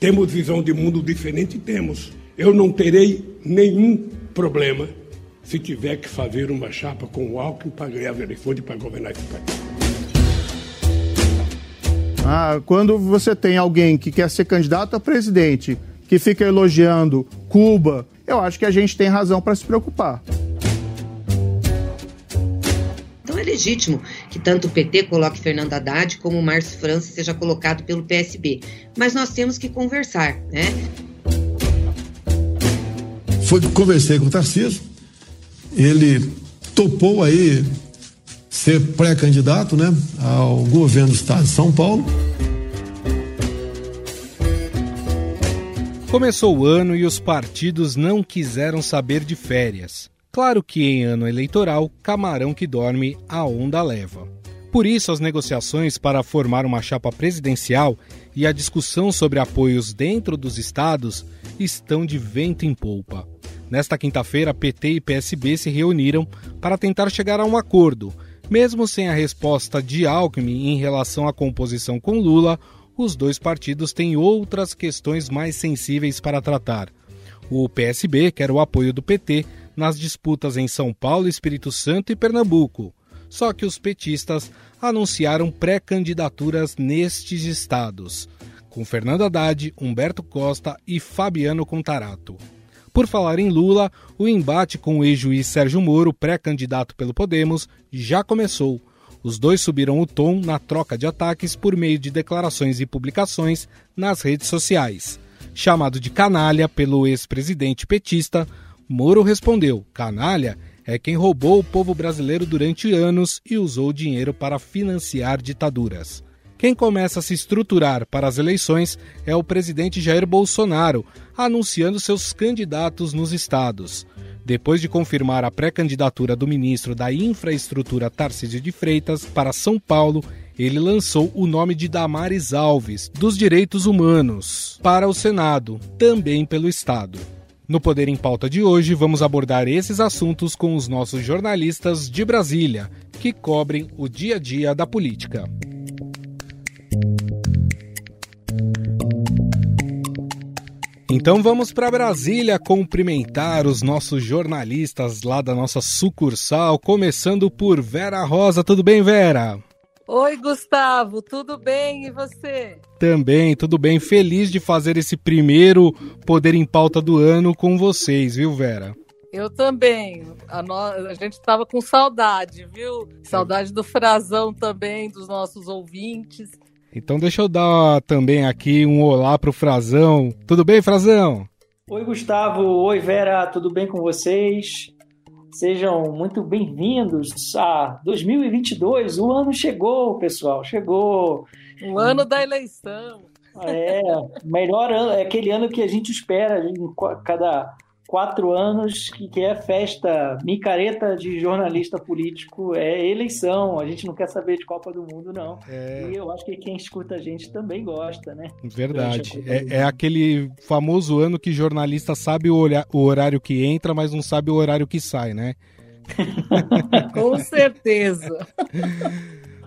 Temos visão de mundo diferente? Temos. Eu não terei nenhum problema se tiver que fazer uma chapa com o Alckmin para ganhar as eleições e para governar esse país. Ah, quando você tem alguém que quer ser candidato a presidente, que fica elogiando Cuba, eu acho que a gente tem razão para se preocupar. Então é legítimo que tanto o PT coloque Fernando Haddad como o Márcio França seja colocado pelo PSB. Mas nós temos que conversar, né? Foi conversei com o Tarcísio, ele topou aí ser pré-candidato né, ao governo do estado de São Paulo. Começou o ano e os partidos não quiseram saber de férias. Claro que em ano eleitoral, camarão que dorme, a onda leva. Por isso, as negociações para formar uma chapa presidencial e a discussão sobre apoios dentro dos estados estão de vento em polpa. Nesta quinta-feira, PT e PSB se reuniram para tentar chegar a um acordo mesmo sem a resposta de Alckmin em relação à composição com Lula, os dois partidos têm outras questões mais sensíveis para tratar. O PSB quer o apoio do PT nas disputas em São Paulo, Espírito Santo e Pernambuco. Só que os petistas anunciaram pré-candidaturas nestes estados, com Fernando Haddad, Humberto Costa e Fabiano Contarato. Por falar em Lula, o embate com o ex-juiz Sérgio Moro, pré-candidato pelo Podemos, já começou. Os dois subiram o tom na troca de ataques por meio de declarações e publicações nas redes sociais. Chamado de canalha pelo ex-presidente petista, Moro respondeu: canalha é quem roubou o povo brasileiro durante anos e usou o dinheiro para financiar ditaduras. Quem começa a se estruturar para as eleições é o presidente Jair Bolsonaro, anunciando seus candidatos nos estados. Depois de confirmar a pré-candidatura do ministro da Infraestrutura Tarcísio de Freitas para São Paulo, ele lançou o nome de Damares Alves, dos Direitos Humanos, para o Senado, também pelo Estado. No Poder em Pauta de hoje, vamos abordar esses assuntos com os nossos jornalistas de Brasília, que cobrem o dia a dia da política. Então vamos para Brasília cumprimentar os nossos jornalistas lá da nossa sucursal, começando por Vera Rosa. Tudo bem, Vera? Oi, Gustavo, tudo bem e você? Também, tudo bem. Feliz de fazer esse primeiro Poder em Pauta do ano com vocês, viu, Vera? Eu também. A, no... a gente estava com saudade, viu? Saudade do Frazão também, dos nossos ouvintes. Então deixa eu dar também aqui um olá pro Frazão. Tudo bem, Frazão? Oi, Gustavo. Oi, Vera. Tudo bem com vocês? Sejam muito bem-vindos a 2022. O ano chegou, pessoal. Chegou. O ano da eleição. É, melhor ano, é aquele ano que a gente espera em cada quatro anos, que, que é festa micareta de jornalista político, é eleição. A gente não quer saber de Copa do Mundo, não. É... E eu acho que quem escuta a gente também gosta, né? Verdade. É, é, aquele famoso ano que jornalista sabe o, o horário que entra, mas não sabe o horário que sai, né? Com certeza.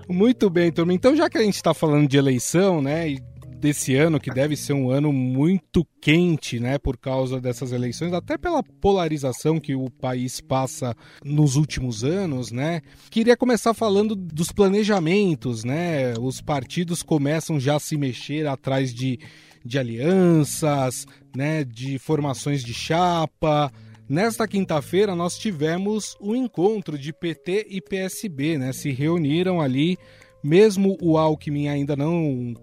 Muito bem, turma. Então, já que a gente está falando de eleição, né, e desse ano, que deve ser um ano muito quente, né, por causa dessas eleições, até pela polarização que o país passa nos últimos anos, né? Queria começar falando dos planejamentos, né? Os partidos começam já a se mexer atrás de, de alianças, né, de formações de chapa. Nesta quinta-feira nós tivemos o um encontro de PT e PSB, né? Se reuniram ali, mesmo o Alckmin ainda não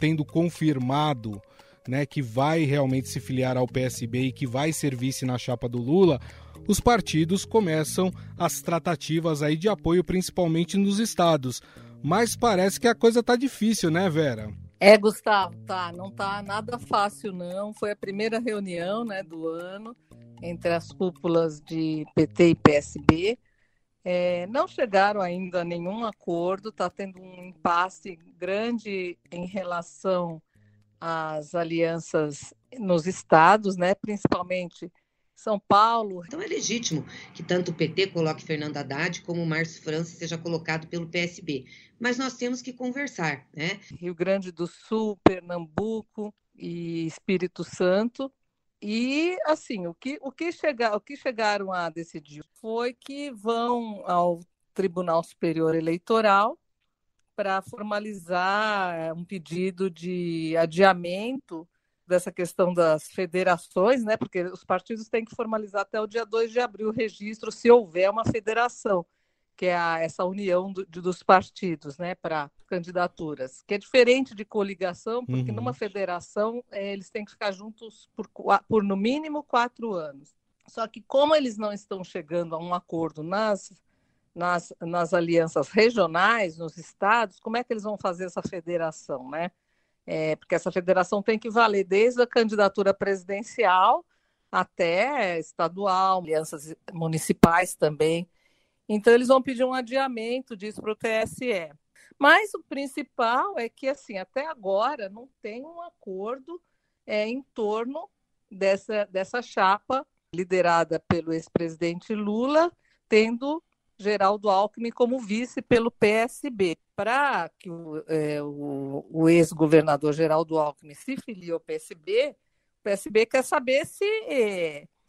tendo confirmado né, que vai realmente se filiar ao PSB e que vai ser vice na chapa do Lula, os partidos começam as tratativas aí de apoio, principalmente nos estados. Mas parece que a coisa tá difícil, né, Vera? É, Gustavo, tá. Não tá nada fácil, não. Foi a primeira reunião né, do ano entre as cúpulas de PT e PSB. É, não chegaram ainda a nenhum acordo, está tendo um impasse grande em relação às alianças nos estados, né, principalmente São Paulo. Então é legítimo que tanto o PT coloque Fernando Haddad como o Márcio França seja colocado pelo PSB. Mas nós temos que conversar, né? Rio Grande do Sul, Pernambuco e Espírito Santo. E assim, o que, o que, chega, o que chegaram a decidir foi que vão ao Tribunal Superior Eleitoral para formalizar um pedido de adiamento dessa questão das federações, né? Porque os partidos têm que formalizar até o dia 2 de abril o registro, se houver uma federação, que é a, essa união do, de, dos partidos, né, para candidaturas, que é diferente de coligação, porque uhum. numa federação é, eles têm que ficar juntos por, por no mínimo quatro anos. Só que como eles não estão chegando a um acordo nas nas, nas alianças regionais, nos estados, como é que eles vão fazer essa federação, né? É, porque essa federação tem que valer desde a candidatura presidencial até estadual, alianças municipais também. Então, eles vão pedir um adiamento disso para o TSE. Mas o principal é que, assim, até agora não tem um acordo é, em torno dessa, dessa chapa liderada pelo ex-presidente Lula, tendo Geraldo Alckmin como vice pelo PSB. Para que o, é, o, o ex-governador Geraldo Alckmin se filie ao PSB, o PSB quer saber se,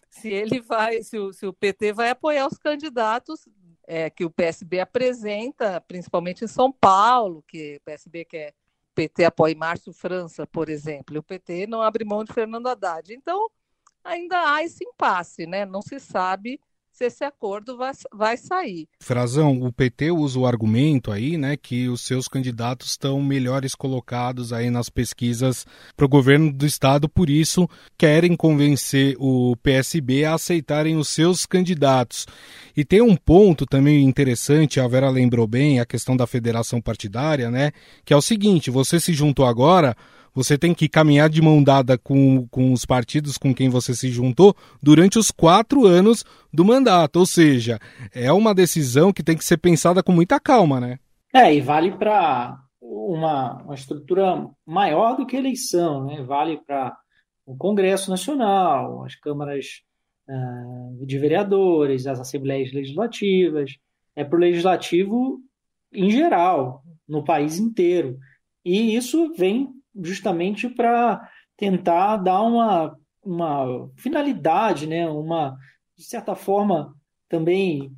se ele vai, se o, se o PT vai apoiar os candidatos é, que o PSB apresenta, principalmente em São Paulo, que o PSB quer o PT apoia Márcio França, por exemplo, e o PT não abre mão de Fernando Haddad. Então, ainda há esse impasse, né? Não se sabe se esse acordo vai, vai sair. Frazão, o PT usa o argumento aí, né, que os seus candidatos estão melhores colocados aí nas pesquisas para o governo do estado, por isso querem convencer o PSB a aceitarem os seus candidatos. E tem um ponto também interessante, a Vera lembrou bem, a questão da federação partidária, né, que é o seguinte, você se juntou agora você tem que caminhar de mão dada com, com os partidos com quem você se juntou durante os quatro anos do mandato. Ou seja, é uma decisão que tem que ser pensada com muita calma, né? É, e vale para uma, uma estrutura maior do que eleição, né? Vale para o Congresso Nacional, as câmaras uh, de vereadores, as assembleias legislativas, é para o legislativo em geral, no país inteiro. E isso vem justamente para tentar dar uma, uma finalidade, né? uma, de certa forma, também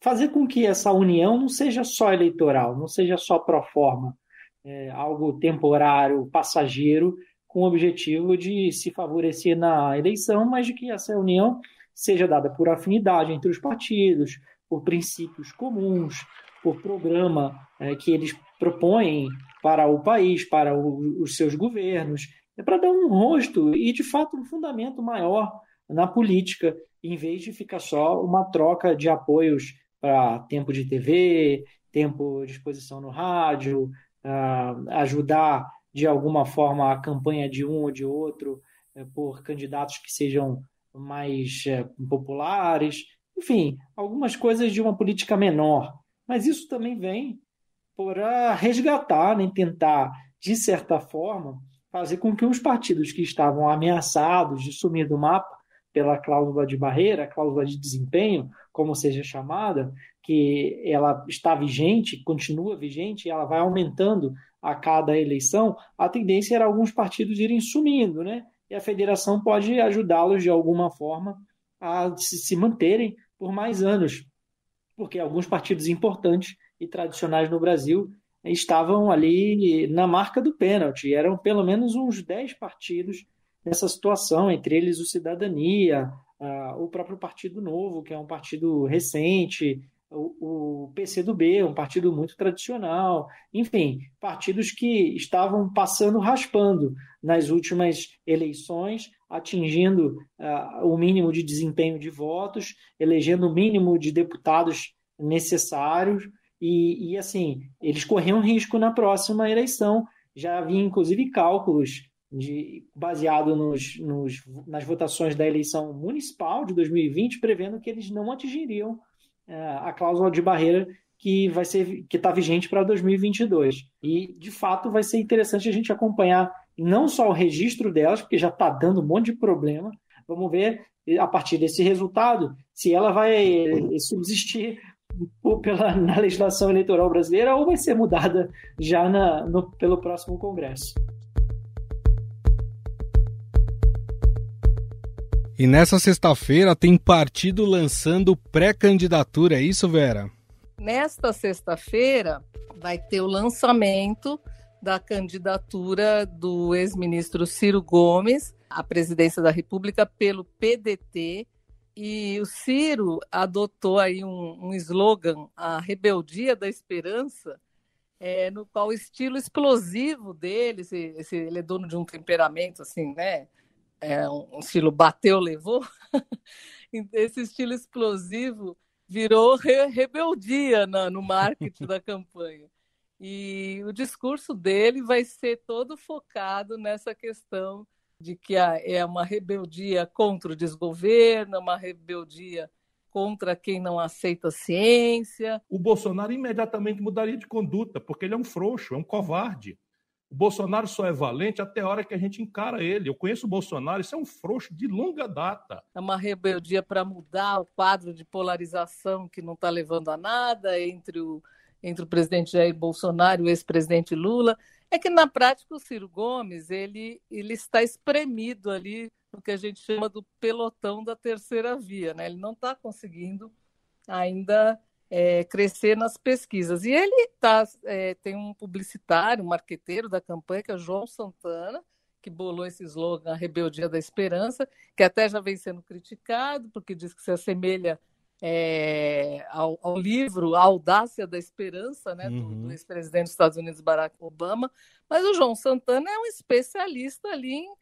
fazer com que essa união não seja só eleitoral, não seja só pro forma, é, algo temporário, passageiro, com o objetivo de se favorecer na eleição, mas de que essa união seja dada por afinidade entre os partidos, por princípios comuns, por programa é, que eles propõem para o país, para o, os seus governos, é para dar um rosto e, de fato, um fundamento maior na política, em vez de ficar só uma troca de apoios para tempo de TV, tempo de exposição no rádio, uh, ajudar de alguma forma a campanha de um ou de outro uh, por candidatos que sejam mais uh, populares, enfim, algumas coisas de uma política menor. Mas isso também vem para resgatar, né, tentar, de certa forma, fazer com que os partidos que estavam ameaçados de sumir do mapa pela cláusula de barreira, cláusula de desempenho, como seja chamada, que ela está vigente, continua vigente, e ela vai aumentando a cada eleição, a tendência era alguns partidos irem sumindo, né? E a federação pode ajudá-los de alguma forma a se manterem por mais anos, porque alguns partidos importantes e tradicionais no Brasil estavam ali na marca do pênalti. Eram pelo menos uns 10 partidos nessa situação, entre eles o Cidadania, o próprio Partido Novo, que é um partido recente, o, PCdoB, um partido muito tradicional, enfim, partidos que estavam passando raspando nas últimas eleições, atingindo o mínimo de desempenho de votos, elegendo o mínimo de deputados necessários e, e, assim, eles corriam risco na próxima eleição. Já havia, inclusive, cálculos de, baseado nos, nos, nas votações da eleição municipal de 2020, prevendo que eles não atingiriam uh, a cláusula de barreira que vai ser que está vigente para 2022. E, de fato, vai ser interessante a gente acompanhar não só o registro delas, porque já está dando um monte de problema. Vamos ver a partir desse resultado se ela vai subsistir pela, na legislação eleitoral brasileira ou vai ser mudada já na, no, pelo próximo Congresso. E nessa sexta-feira tem partido lançando pré-candidatura, é isso, Vera? Nesta sexta-feira vai ter o lançamento da candidatura do ex-ministro Ciro Gomes à presidência da República pelo PDT. E o Ciro adotou aí um, um slogan, a rebeldia da esperança, é, no qual o estilo explosivo dele, esse, esse, ele é dono de um temperamento assim, né? É um estilo bateu, levou. esse estilo explosivo virou re rebeldia na, no marketing da campanha. E o discurso dele vai ser todo focado nessa questão de que é uma rebeldia contra o desgoverno, uma rebeldia contra quem não aceita a ciência. O Bolsonaro imediatamente mudaria de conduta, porque ele é um frouxo, é um covarde. O Bolsonaro só é valente até a hora que a gente encara ele. Eu conheço o Bolsonaro, isso é um frouxo de longa data. É uma rebeldia para mudar o quadro de polarização que não está levando a nada entre o, entre o presidente Jair Bolsonaro e o ex-presidente Lula. É que, na prática, o Ciro Gomes ele, ele está espremido ali no que a gente chama do pelotão da terceira via. Né? Ele não está conseguindo ainda é, crescer nas pesquisas. E ele tá, é, tem um publicitário, um marqueteiro da campanha, que é João Santana, que bolou esse slogan, a rebeldia da esperança, que até já vem sendo criticado, porque diz que se assemelha é, ao, ao, livro A Audácia da Esperança, né, uhum. do, do ex-presidente dos Estados Unidos, Barack Obama. Mas o João Santana é um especialista ali em,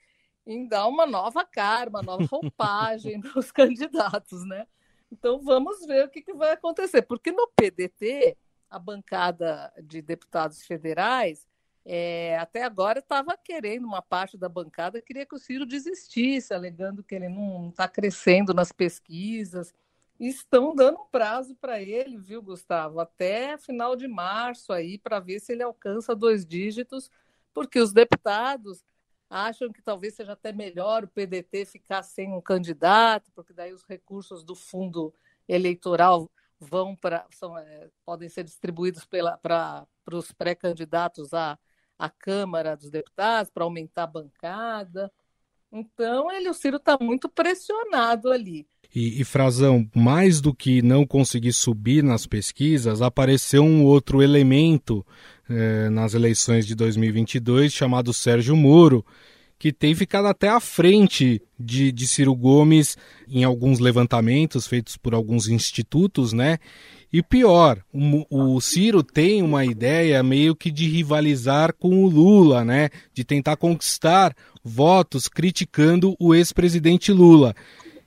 em dar uma nova cara, uma nova roupagem para os candidatos, né? Então vamos ver o que, que vai acontecer, porque no PDT, a bancada de deputados federais, é, até agora estava querendo, uma parte da bancada queria que o Ciro desistisse, alegando que ele não está crescendo nas pesquisas. Estão dando prazo para ele, viu, Gustavo? Até final de março aí, para ver se ele alcança dois dígitos, porque os deputados acham que talvez seja até melhor o PDT ficar sem um candidato, porque daí os recursos do fundo eleitoral vão para é, podem ser distribuídos para os pré-candidatos à, à Câmara dos Deputados para aumentar a bancada. Então ele o Ciro está muito pressionado ali. E, e, Frazão, mais do que não conseguir subir nas pesquisas, apareceu um outro elemento eh, nas eleições de 2022 chamado Sérgio Moro, que tem ficado até à frente de, de Ciro Gomes em alguns levantamentos feitos por alguns institutos, né? E pior, o, o, Ciro tem uma ideia meio que de rivalizar com o Lula, né? De tentar conquistar votos criticando o ex-presidente Lula.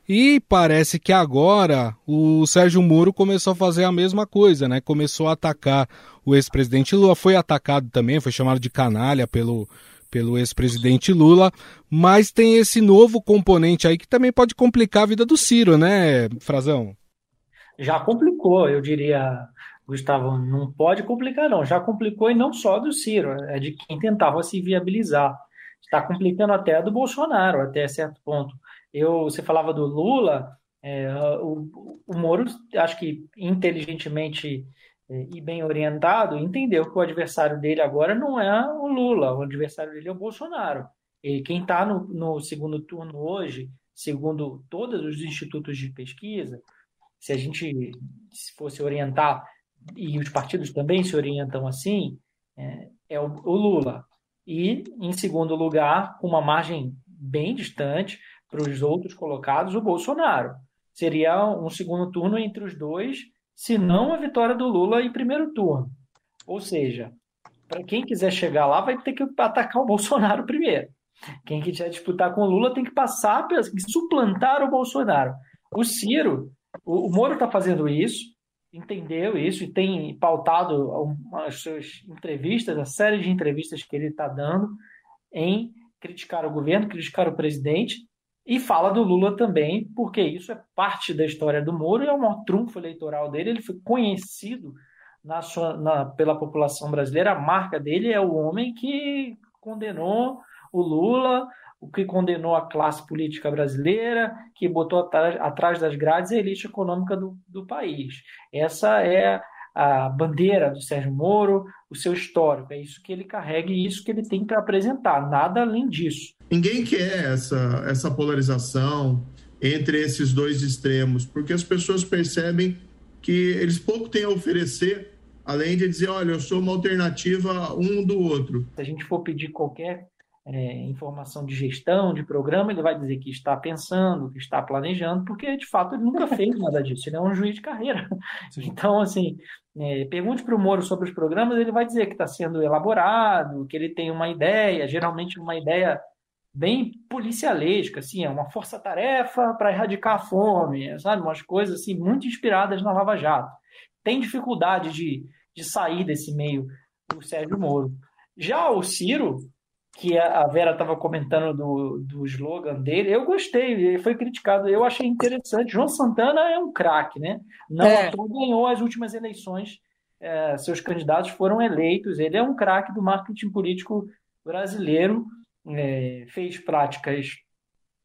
E parece que agora o Sérgio Moro começou a fazer a mesma coisa, né? Começou a atacar o ex-presidente Lula, foi atacado também, foi chamado de canalha pelo, pelo ex-presidente Lula, mas tem esse novo componente aí que também pode complicar a vida do Ciro, né, Frazão? Já complicou, eu diria, Gustavo, não pode complicar não, já complicou e não só do Ciro, é de quem tentava se viabilizar. Está complicando até do Bolsonaro, até certo ponto eu, você falava do Lula, é, o, o Moro, acho que inteligentemente e bem orientado, entendeu que o adversário dele agora não é o Lula, o adversário dele é o Bolsonaro. E quem está no, no segundo turno hoje, segundo todos os institutos de pesquisa, se a gente se fosse orientar, e os partidos também se orientam assim, é, é o, o Lula. E, em segundo lugar, com uma margem bem distante, para os outros colocados o Bolsonaro. Seria um segundo turno entre os dois, se não a vitória do Lula em primeiro turno. Ou seja, para quem quiser chegar lá, vai ter que atacar o Bolsonaro primeiro. Quem quiser disputar com o Lula tem que passar, suplantar o Bolsonaro. O Ciro, o, o Moro está fazendo isso, entendeu isso e tem pautado as suas entrevistas, a série de entrevistas que ele está dando em criticar o governo, criticar o presidente e fala do Lula também, porque isso é parte da história do Moro e é o maior trunfo eleitoral dele. Ele foi conhecido na sua, na, pela população brasileira. A marca dele é o homem que condenou o Lula, o que condenou a classe política brasileira, que botou atrás, atrás das grades a elite econômica do, do país. Essa é a bandeira do Sérgio Moro, o seu histórico. É isso que ele carrega e isso que ele tem para apresentar, nada além disso. Ninguém quer essa, essa polarização, entre esses dois extremos, porque as pessoas percebem que eles pouco têm a oferecer, além de dizer, olha, eu sou uma alternativa um do outro. Se a gente for pedir qualquer é, informação de gestão, de programa, ele vai dizer que está pensando, que está planejando, porque de fato ele nunca fez nada disso, ele é um juiz de carreira. Sim. Então, assim, é, pergunte para o Moro sobre os programas, ele vai dizer que está sendo elaborado, que ele tem uma ideia, geralmente uma ideia bem policialesca, assim, é uma força-tarefa para erradicar a fome, sabe? Umas coisas assim muito inspiradas na Lava Jato. Tem dificuldade de, de sair desse meio o Sérgio Moro. Já o Ciro, que a Vera estava comentando do, do slogan dele, eu gostei, ele foi criticado, eu achei interessante. João Santana é um craque, né? Não é. ganhou as últimas eleições, é, seus candidatos foram eleitos, ele é um craque do marketing político brasileiro é, fez práticas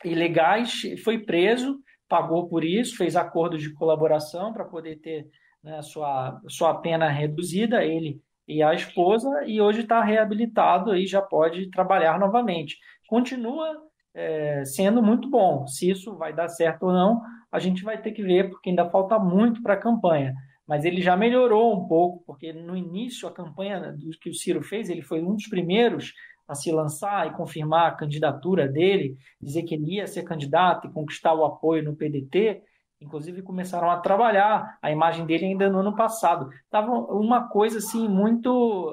ilegais, foi preso, pagou por isso, fez acordos de colaboração para poder ter né, sua, sua pena reduzida, ele e a esposa, e hoje está reabilitado e já pode trabalhar novamente. Continua é, sendo muito bom. Se isso vai dar certo ou não, a gente vai ter que ver, porque ainda falta muito para a campanha. Mas ele já melhorou um pouco, porque no início a campanha do que o Ciro fez, ele foi um dos primeiros a se lançar e confirmar a candidatura dele, dizer que ele ia ser candidato e conquistar o apoio no PDT, inclusive começaram a trabalhar a imagem dele ainda no ano passado. Tava uma coisa assim muito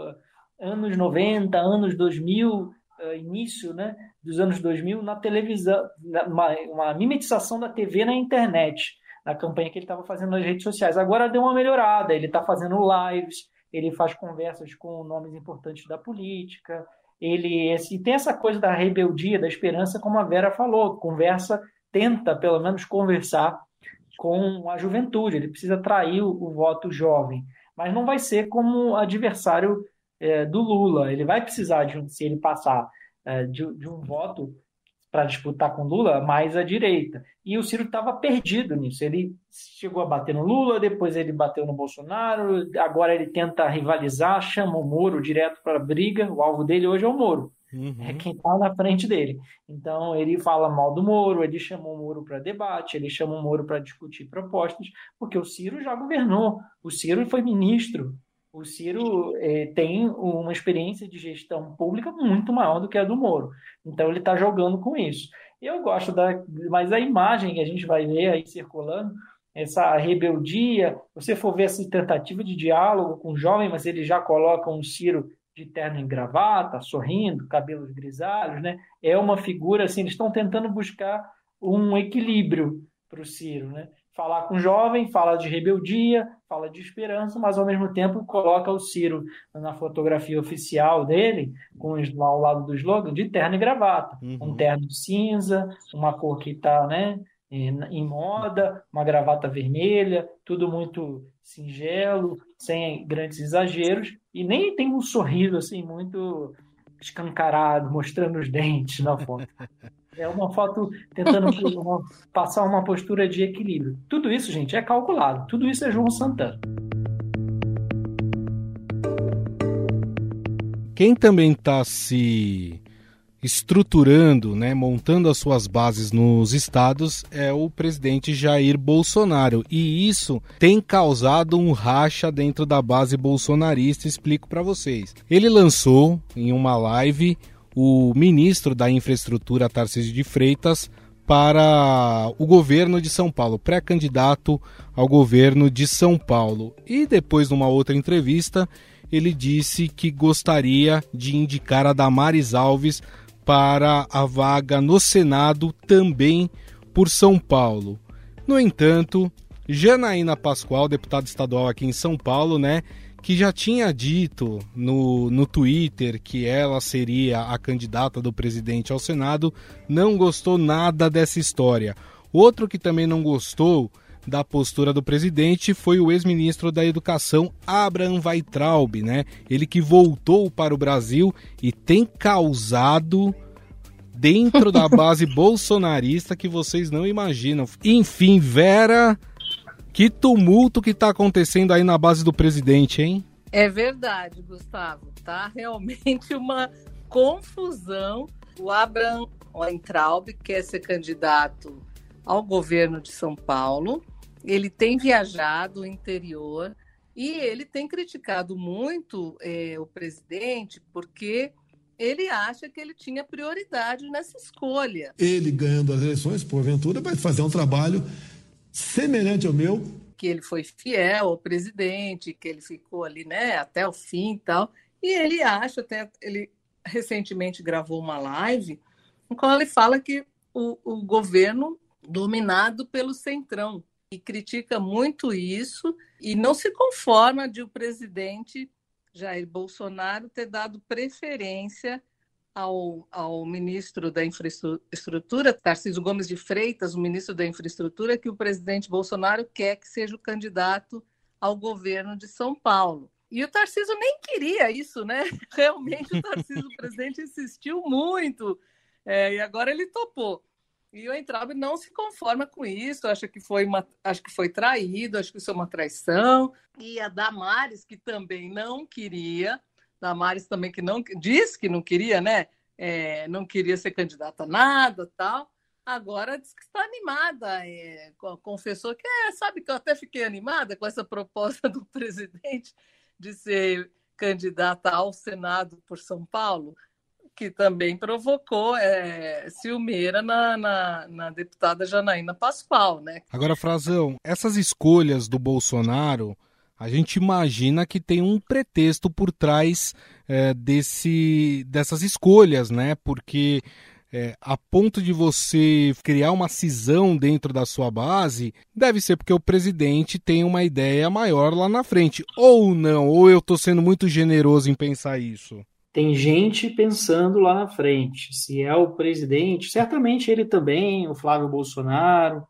eh, anos 90, anos 2000, eh, início, né, dos anos 2000 na televisão, uma, mimetização da TV na internet, na campanha que ele estava fazendo nas redes sociais. Agora deu uma melhorada, ele está fazendo lives, ele faz conversas com nomes importantes da política, ele esse, tem essa coisa da rebeldia, da esperança, como a Vera falou, conversa, tenta pelo menos conversar com a juventude, ele precisa atrair o, o voto jovem, mas não vai ser como adversário é, do Lula, ele vai precisar, de, se ele passar, é, de, de um voto para disputar com Lula mais à direita. E o Ciro estava perdido nisso. Ele chegou a bater no Lula, depois ele bateu no Bolsonaro, agora ele tenta rivalizar, chama o Moro direto para a briga. O alvo dele hoje é o Moro. Uhum. É quem está na frente dele. Então ele fala mal do Moro, ele chama o Moro para debate, ele chama o Moro para discutir propostas, porque o Ciro já governou. O Ciro foi ministro o Ciro eh, tem uma experiência de gestão pública muito maior do que a do Moro. Então ele está jogando com isso. Eu gosto da, mas a imagem que a gente vai ver aí circulando, essa rebeldia, você for ver essa tentativa de diálogo com o jovem, mas ele já coloca um Ciro de terno e gravata, sorrindo, cabelos grisalhos, né? É uma figura assim, eles estão tentando buscar um equilíbrio para o Ciro, né? falar com o jovem, fala de rebeldia, fala de esperança, mas ao mesmo tempo coloca o Ciro na fotografia oficial dele, com lá ao lado do slogan, de terno e gravata. Uhum. Um terno cinza, uma cor que está né, em moda, uma gravata vermelha, tudo muito singelo, sem grandes exageros, e nem tem um sorriso assim muito escancarado, mostrando os dentes na foto. É uma foto tentando passar uma postura de equilíbrio. Tudo isso, gente, é calculado. Tudo isso é João Santana. Quem também está se estruturando, né, montando as suas bases nos estados é o presidente Jair Bolsonaro. E isso tem causado um racha dentro da base bolsonarista, explico para vocês. Ele lançou em uma live o ministro da Infraestrutura, Tarcísio de Freitas, para o governo de São Paulo, pré-candidato ao governo de São Paulo. E depois, numa outra entrevista, ele disse que gostaria de indicar a Damares Alves para a vaga no Senado também por São Paulo. No entanto, Janaína Pascoal, deputada estadual aqui em São Paulo, né, que já tinha dito no, no Twitter que ela seria a candidata do presidente ao Senado, não gostou nada dessa história. Outro que também não gostou da postura do presidente foi o ex-ministro da Educação, Abraham Weitraub, né? Ele que voltou para o Brasil e tem causado dentro da base bolsonarista que vocês não imaginam. Enfim, Vera, que tumulto que está acontecendo aí na base do presidente, hein? É verdade, Gustavo. Tá realmente uma confusão. O Abraham Weintraub quer ser candidato ao governo de São Paulo. Ele tem viajado o interior e ele tem criticado muito é, o presidente porque ele acha que ele tinha prioridade nessa escolha. Ele ganhando as eleições, porventura, vai fazer um trabalho semelhante ao meu. Que ele foi fiel ao presidente, que ele ficou ali né, até o fim e tal. E ele acha, até ele recentemente gravou uma live, em qual ele fala que o, o governo dominado pelo centrão e critica muito isso e não se conforma de o presidente Jair Bolsonaro ter dado preferência ao, ao ministro da Infraestrutura, Tarcísio Gomes de Freitas, o ministro da Infraestrutura, que o presidente Bolsonaro quer que seja o candidato ao governo de São Paulo. E o Tarcísio nem queria isso, né? Realmente o Tarcísio, o presidente, insistiu muito, é, e agora ele topou. E o Entraube não se conforma com isso, acha que foi uma, acho que foi traído, acho que isso é uma traição. E a Damares, que também não queria, Damares também que não disse que não queria, né? É, não queria ser candidata a nada, tal. Agora diz que está animada, é, confessou que é, sabe que eu até fiquei animada com essa proposta do presidente de ser candidata ao Senado por São Paulo que também provocou é, ciumeira na, na, na, deputada Janaína Pascoal, né? Agora, Frazão, essas escolhas do Bolsonaro, a gente imagina que tem um pretexto por trás é, desse, dessas escolhas, né? Porque é, a ponto de você criar uma cisão dentro da sua base, deve ser porque o presidente tem uma ideia maior lá na frente. Ou não, ou eu estou sendo muito generoso em pensar isso tem gente pensando lá na frente. Se é o presidente, certamente ele também, o Flávio Bolsonaro.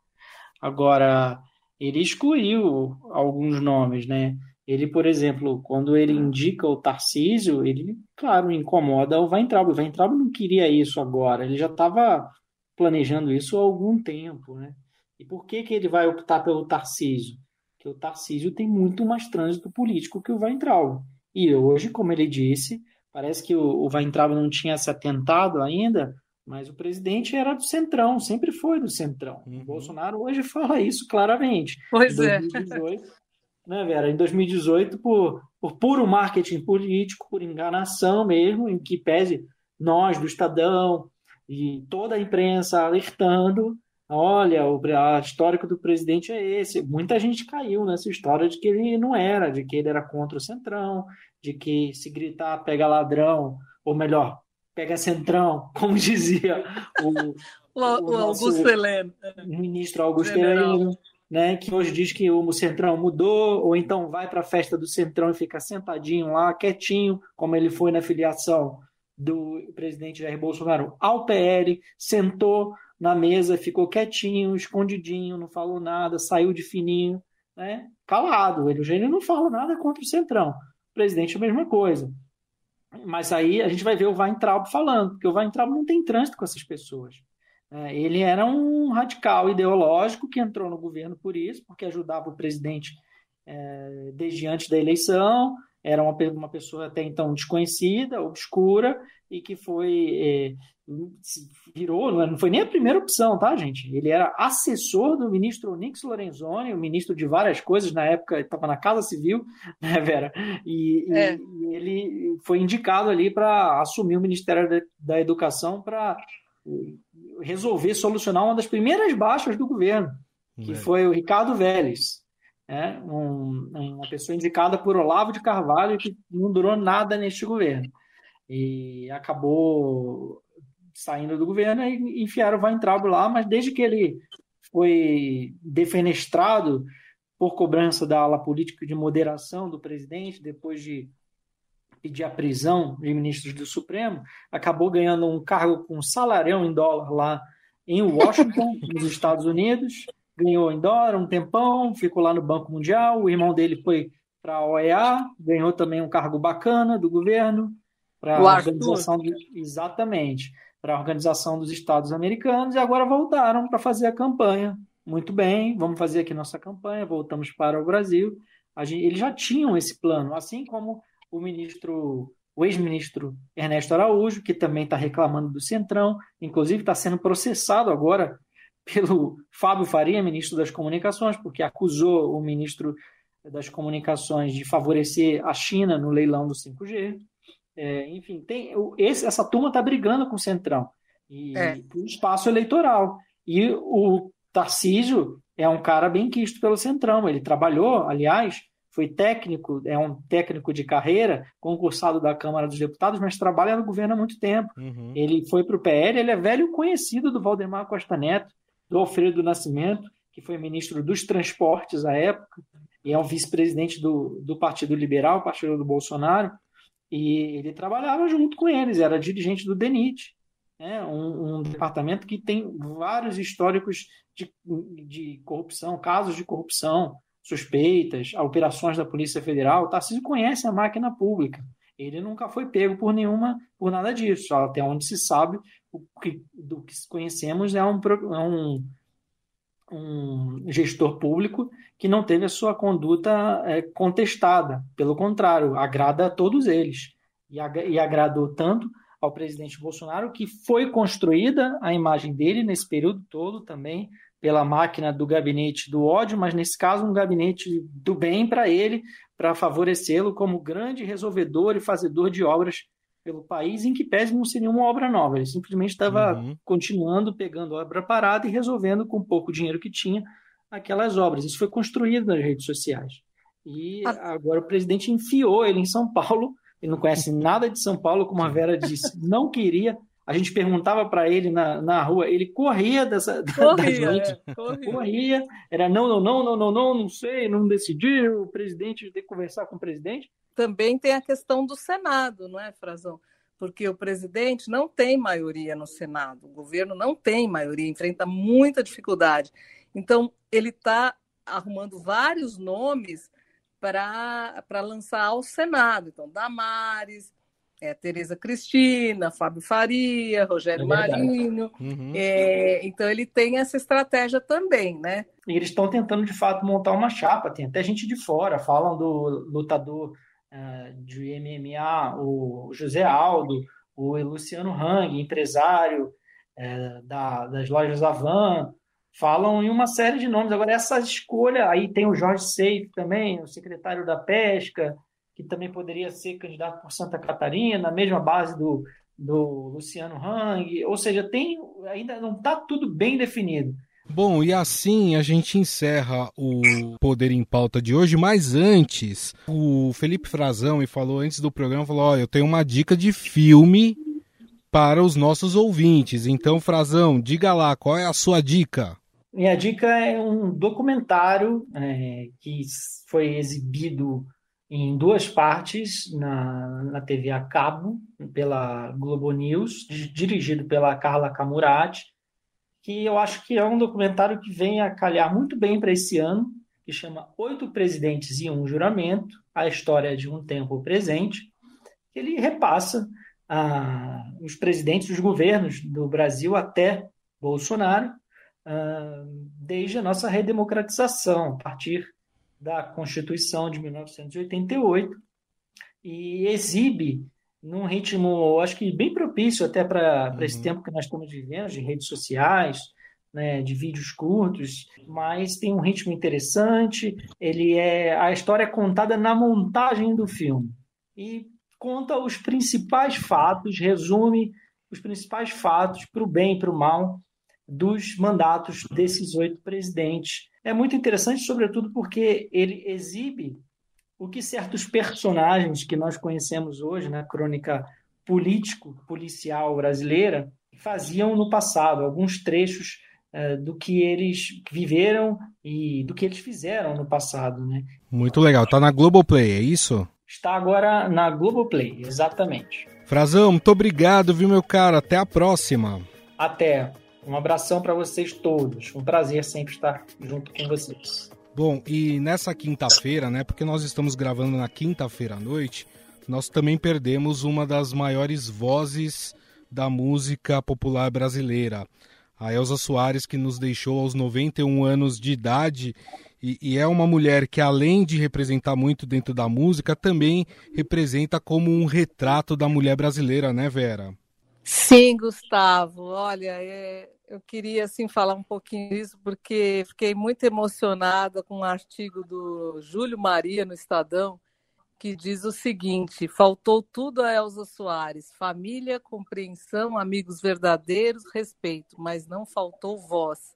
Agora, ele excluiu alguns nomes, né? Ele, por exemplo, quando ele indica o Tarcísio, ele, claro, incomoda o Weintraub. O Weintraub não queria isso agora, ele já estava planejando isso há algum tempo, né? E por que, que ele vai optar pelo Tarcísio? Porque o Tarcísio tem muito mais trânsito político que o Weintraub. E hoje, como ele disse, Parece que o, o Weintraub não tinha se atentado ainda, mas o presidente era do Centrão, sempre foi do Centrão. Uhum. O Bolsonaro hoje fala isso claramente. Pois em 2018, é. Né, Vera? Em 2018, por, por puro marketing político, por enganação mesmo, em que pese nós do Estadão e toda a imprensa alertando, olha, o histórico do presidente é esse. Muita gente caiu nessa história de que ele não era, de que ele era contra o Centrão, de que se gritar pega ladrão, ou melhor, pega centrão, como dizia o, o, o, o Augusto Heleno. ministro Augusto Heleno, né, que hoje diz que o centrão mudou, ou então vai para a festa do centrão e fica sentadinho lá, quietinho, como ele foi na filiação do presidente Jair Bolsonaro ao PL, sentou na mesa, ficou quietinho, escondidinho, não falou nada, saiu de fininho, né, calado. Ele, ele não fala nada contra o centrão presidente a mesma coisa. Mas aí a gente vai ver o Weintraub falando, porque o Weintraub não tem trânsito com essas pessoas. É, ele era um radical ideológico que entrou no governo por isso, porque ajudava o presidente é, desde antes da eleição, era uma, uma pessoa até então desconhecida, obscura, e que foi é, virou, não foi nem a primeira opção, tá, gente? Ele era assessor do ministro Onix Lorenzoni, o ministro de várias coisas, na época estava na Casa Civil, né, Vera? E, é. e ele foi indicado ali para assumir o Ministério da, da Educação para resolver, solucionar uma das primeiras baixas do governo, que é. foi o Ricardo Vélez. Né? Um, uma pessoa indicada por Olavo de Carvalho que não durou nada neste governo e acabou saindo do governo e enfiaram o Weintraub lá, mas desde que ele foi defenestrado por cobrança da ala política de moderação do presidente, depois de pedir a prisão de ministros do Supremo, acabou ganhando um cargo com salarião em dólar lá em Washington, nos Estados Unidos, ganhou em dólar um tempão, ficou lá no Banco Mundial, o irmão dele foi para a OEA, ganhou também um cargo bacana do governo, para a organização de, exatamente para a Organização dos Estados Americanos e agora voltaram para fazer a campanha. Muito bem, vamos fazer aqui nossa campanha, voltamos para o Brasil. Gente, eles já tinham esse plano, assim como o ministro, o ex-ministro Ernesto Araújo, que também está reclamando do Centrão, inclusive está sendo processado agora pelo Fábio Faria, ministro das Comunicações, porque acusou o ministro das Comunicações de favorecer a China no leilão do 5G. É, enfim, tem, esse, essa turma está brigando com o Centrão e é. por espaço eleitoral. E o Tarcísio é um cara bem quisto pelo Centrão. Ele trabalhou, aliás, foi técnico, é um técnico de carreira, concursado da Câmara dos Deputados, mas trabalha no governo há muito tempo. Uhum. Ele foi para o PL, ele é velho conhecido do Valdemar Costa Neto, do Alfredo Nascimento, que foi ministro dos Transportes à época, e é um vice-presidente do, do Partido Liberal, partido do Bolsonaro, e ele trabalhava junto com eles, era dirigente do DENIT, né, um, um departamento que tem vários históricos de, de corrupção, casos de corrupção, suspeitas, operações da Polícia Federal. O Tarcísio conhece a máquina pública. Ele nunca foi pego por nenhuma, por nada disso. Até onde se sabe, o que, do que conhecemos é um, é um, um gestor público que não teve a sua conduta é, contestada. Pelo contrário, agrada a todos eles. E, ag e agradou tanto ao presidente Bolsonaro que foi construída a imagem dele nesse período todo também pela máquina do gabinete do ódio, mas nesse caso um gabinete do bem para ele, para favorecê-lo como grande resolvedor e fazedor de obras pelo país, em que pese não seria uma obra nova, ele simplesmente estava uhum. continuando, pegando obra parada e resolvendo com pouco dinheiro que tinha aquelas obras. Isso foi construído nas redes sociais. E ah. agora o presidente enfiou ele em São Paulo, ele não conhece nada de São Paulo, como a Vera disse, não queria, a gente perguntava para ele na, na rua, ele corria dessa corria, da gente, é, corria. corria. era não, não, não, não, não, não, não sei, não decidiu, o presidente tem que conversar com o presidente. Também tem a questão do Senado, não é, Frazão? Porque o presidente não tem maioria no Senado, o governo não tem maioria, enfrenta muita dificuldade. Então, ele está arrumando vários nomes para lançar ao Senado. Então, Damares, é, Tereza Cristina, Fábio Faria, Rogério é Marinho. Uhum. É, então ele tem essa estratégia também, né? E eles estão tentando de fato montar uma chapa, tem até gente de fora, falam do lutador uh, de MMA, o José Aldo, o Luciano Hang, empresário uh, da, das lojas Avan, falam em uma série de nomes. Agora, essa escolha, aí tem o Jorge Seif também, o secretário da Pesca, que também poderia ser candidato por Santa Catarina, a mesma base do, do Luciano Hang, ou seja, tem ainda não está tudo bem definido. Bom, e assim a gente encerra o Poder em Pauta de hoje, mas antes, o Felipe Frazão me falou antes do programa, falou, ó, eu tenho uma dica de filme para os nossos ouvintes. Então, Frazão, diga lá, qual é a sua dica? Minha dica é um documentário é, que foi exibido em duas partes na, na TV a cabo, pela Globo News, dirigido pela Carla Camurati, que eu acho que é um documentário que vem a calhar muito bem para esse ano, que chama Oito Presidentes e um Juramento, a história de um tempo presente, que ele repassa ah, os presidentes, os governos do Brasil até Bolsonaro, ah, desde a nossa redemocratização, a partir da Constituição de 1988 e exibe num ritmo, acho que bem propício até para uhum. esse tempo que nós estamos vivendo, de redes sociais, né, de vídeos curtos, mas tem um ritmo interessante. Ele é a história é contada na montagem do filme e conta os principais fatos, resume os principais fatos para o bem e para o mal dos mandatos desses oito presidentes é muito interessante, sobretudo porque ele exibe o que certos personagens que nós conhecemos hoje na crônica político-policial brasileira faziam no passado, alguns trechos uh, do que eles viveram e do que eles fizeram no passado. Né? Muito legal. Está na Globoplay, é isso? Está agora na Globoplay, exatamente. Frazão, muito obrigado, viu, meu cara? Até a próxima. Até. Um abração para vocês todos. Um prazer sempre estar junto com vocês. Bom, e nessa quinta-feira, né? Porque nós estamos gravando na quinta-feira à noite, nós também perdemos uma das maiores vozes da música popular brasileira. A Elza Soares, que nos deixou aos 91 anos de idade e, e, é uma mulher que, além de representar muito dentro da música, também representa como um retrato da mulher brasileira, né, Vera? Sim, Gustavo. Olha, é, eu queria assim falar um pouquinho disso porque fiquei muito emocionada com um artigo do Júlio Maria no Estadão que diz o seguinte: faltou tudo a Elza Soares: família, compreensão, amigos verdadeiros, respeito, mas não faltou voz.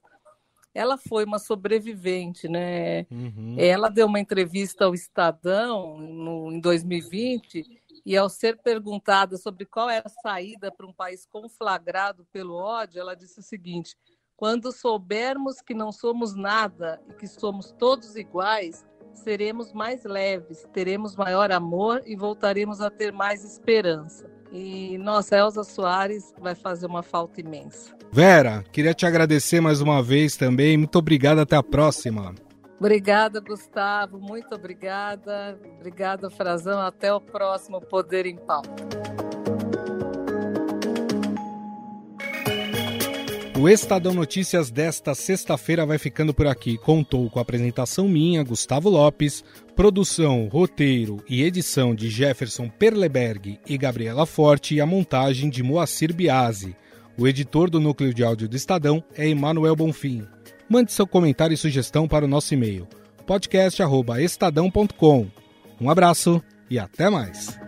Ela foi uma sobrevivente, né? Uhum. Ela deu uma entrevista ao Estadão no, em 2020 e, ao ser perguntada sobre qual era a saída para um país conflagrado pelo ódio, ela disse o seguinte: quando soubermos que não somos nada e que somos todos iguais, seremos mais leves, teremos maior amor e voltaremos a ter mais esperança. E nossa, Elza Soares vai fazer uma falta imensa. Vera, queria te agradecer mais uma vez também. Muito obrigado, até a próxima. Obrigada, Gustavo. Muito obrigada. Obrigada, Frazão. Até o próximo Poder em Pauta. O Estadão Notícias desta sexta-feira vai ficando por aqui. Contou com a apresentação minha, Gustavo Lopes, produção, roteiro e edição de Jefferson Perleberg e Gabriela Forte e a montagem de Moacir Biasi. O editor do núcleo de áudio do Estadão é Emanuel Bonfim. Mande seu comentário e sugestão para o nosso e-mail podcast@estadão.com. Um abraço e até mais.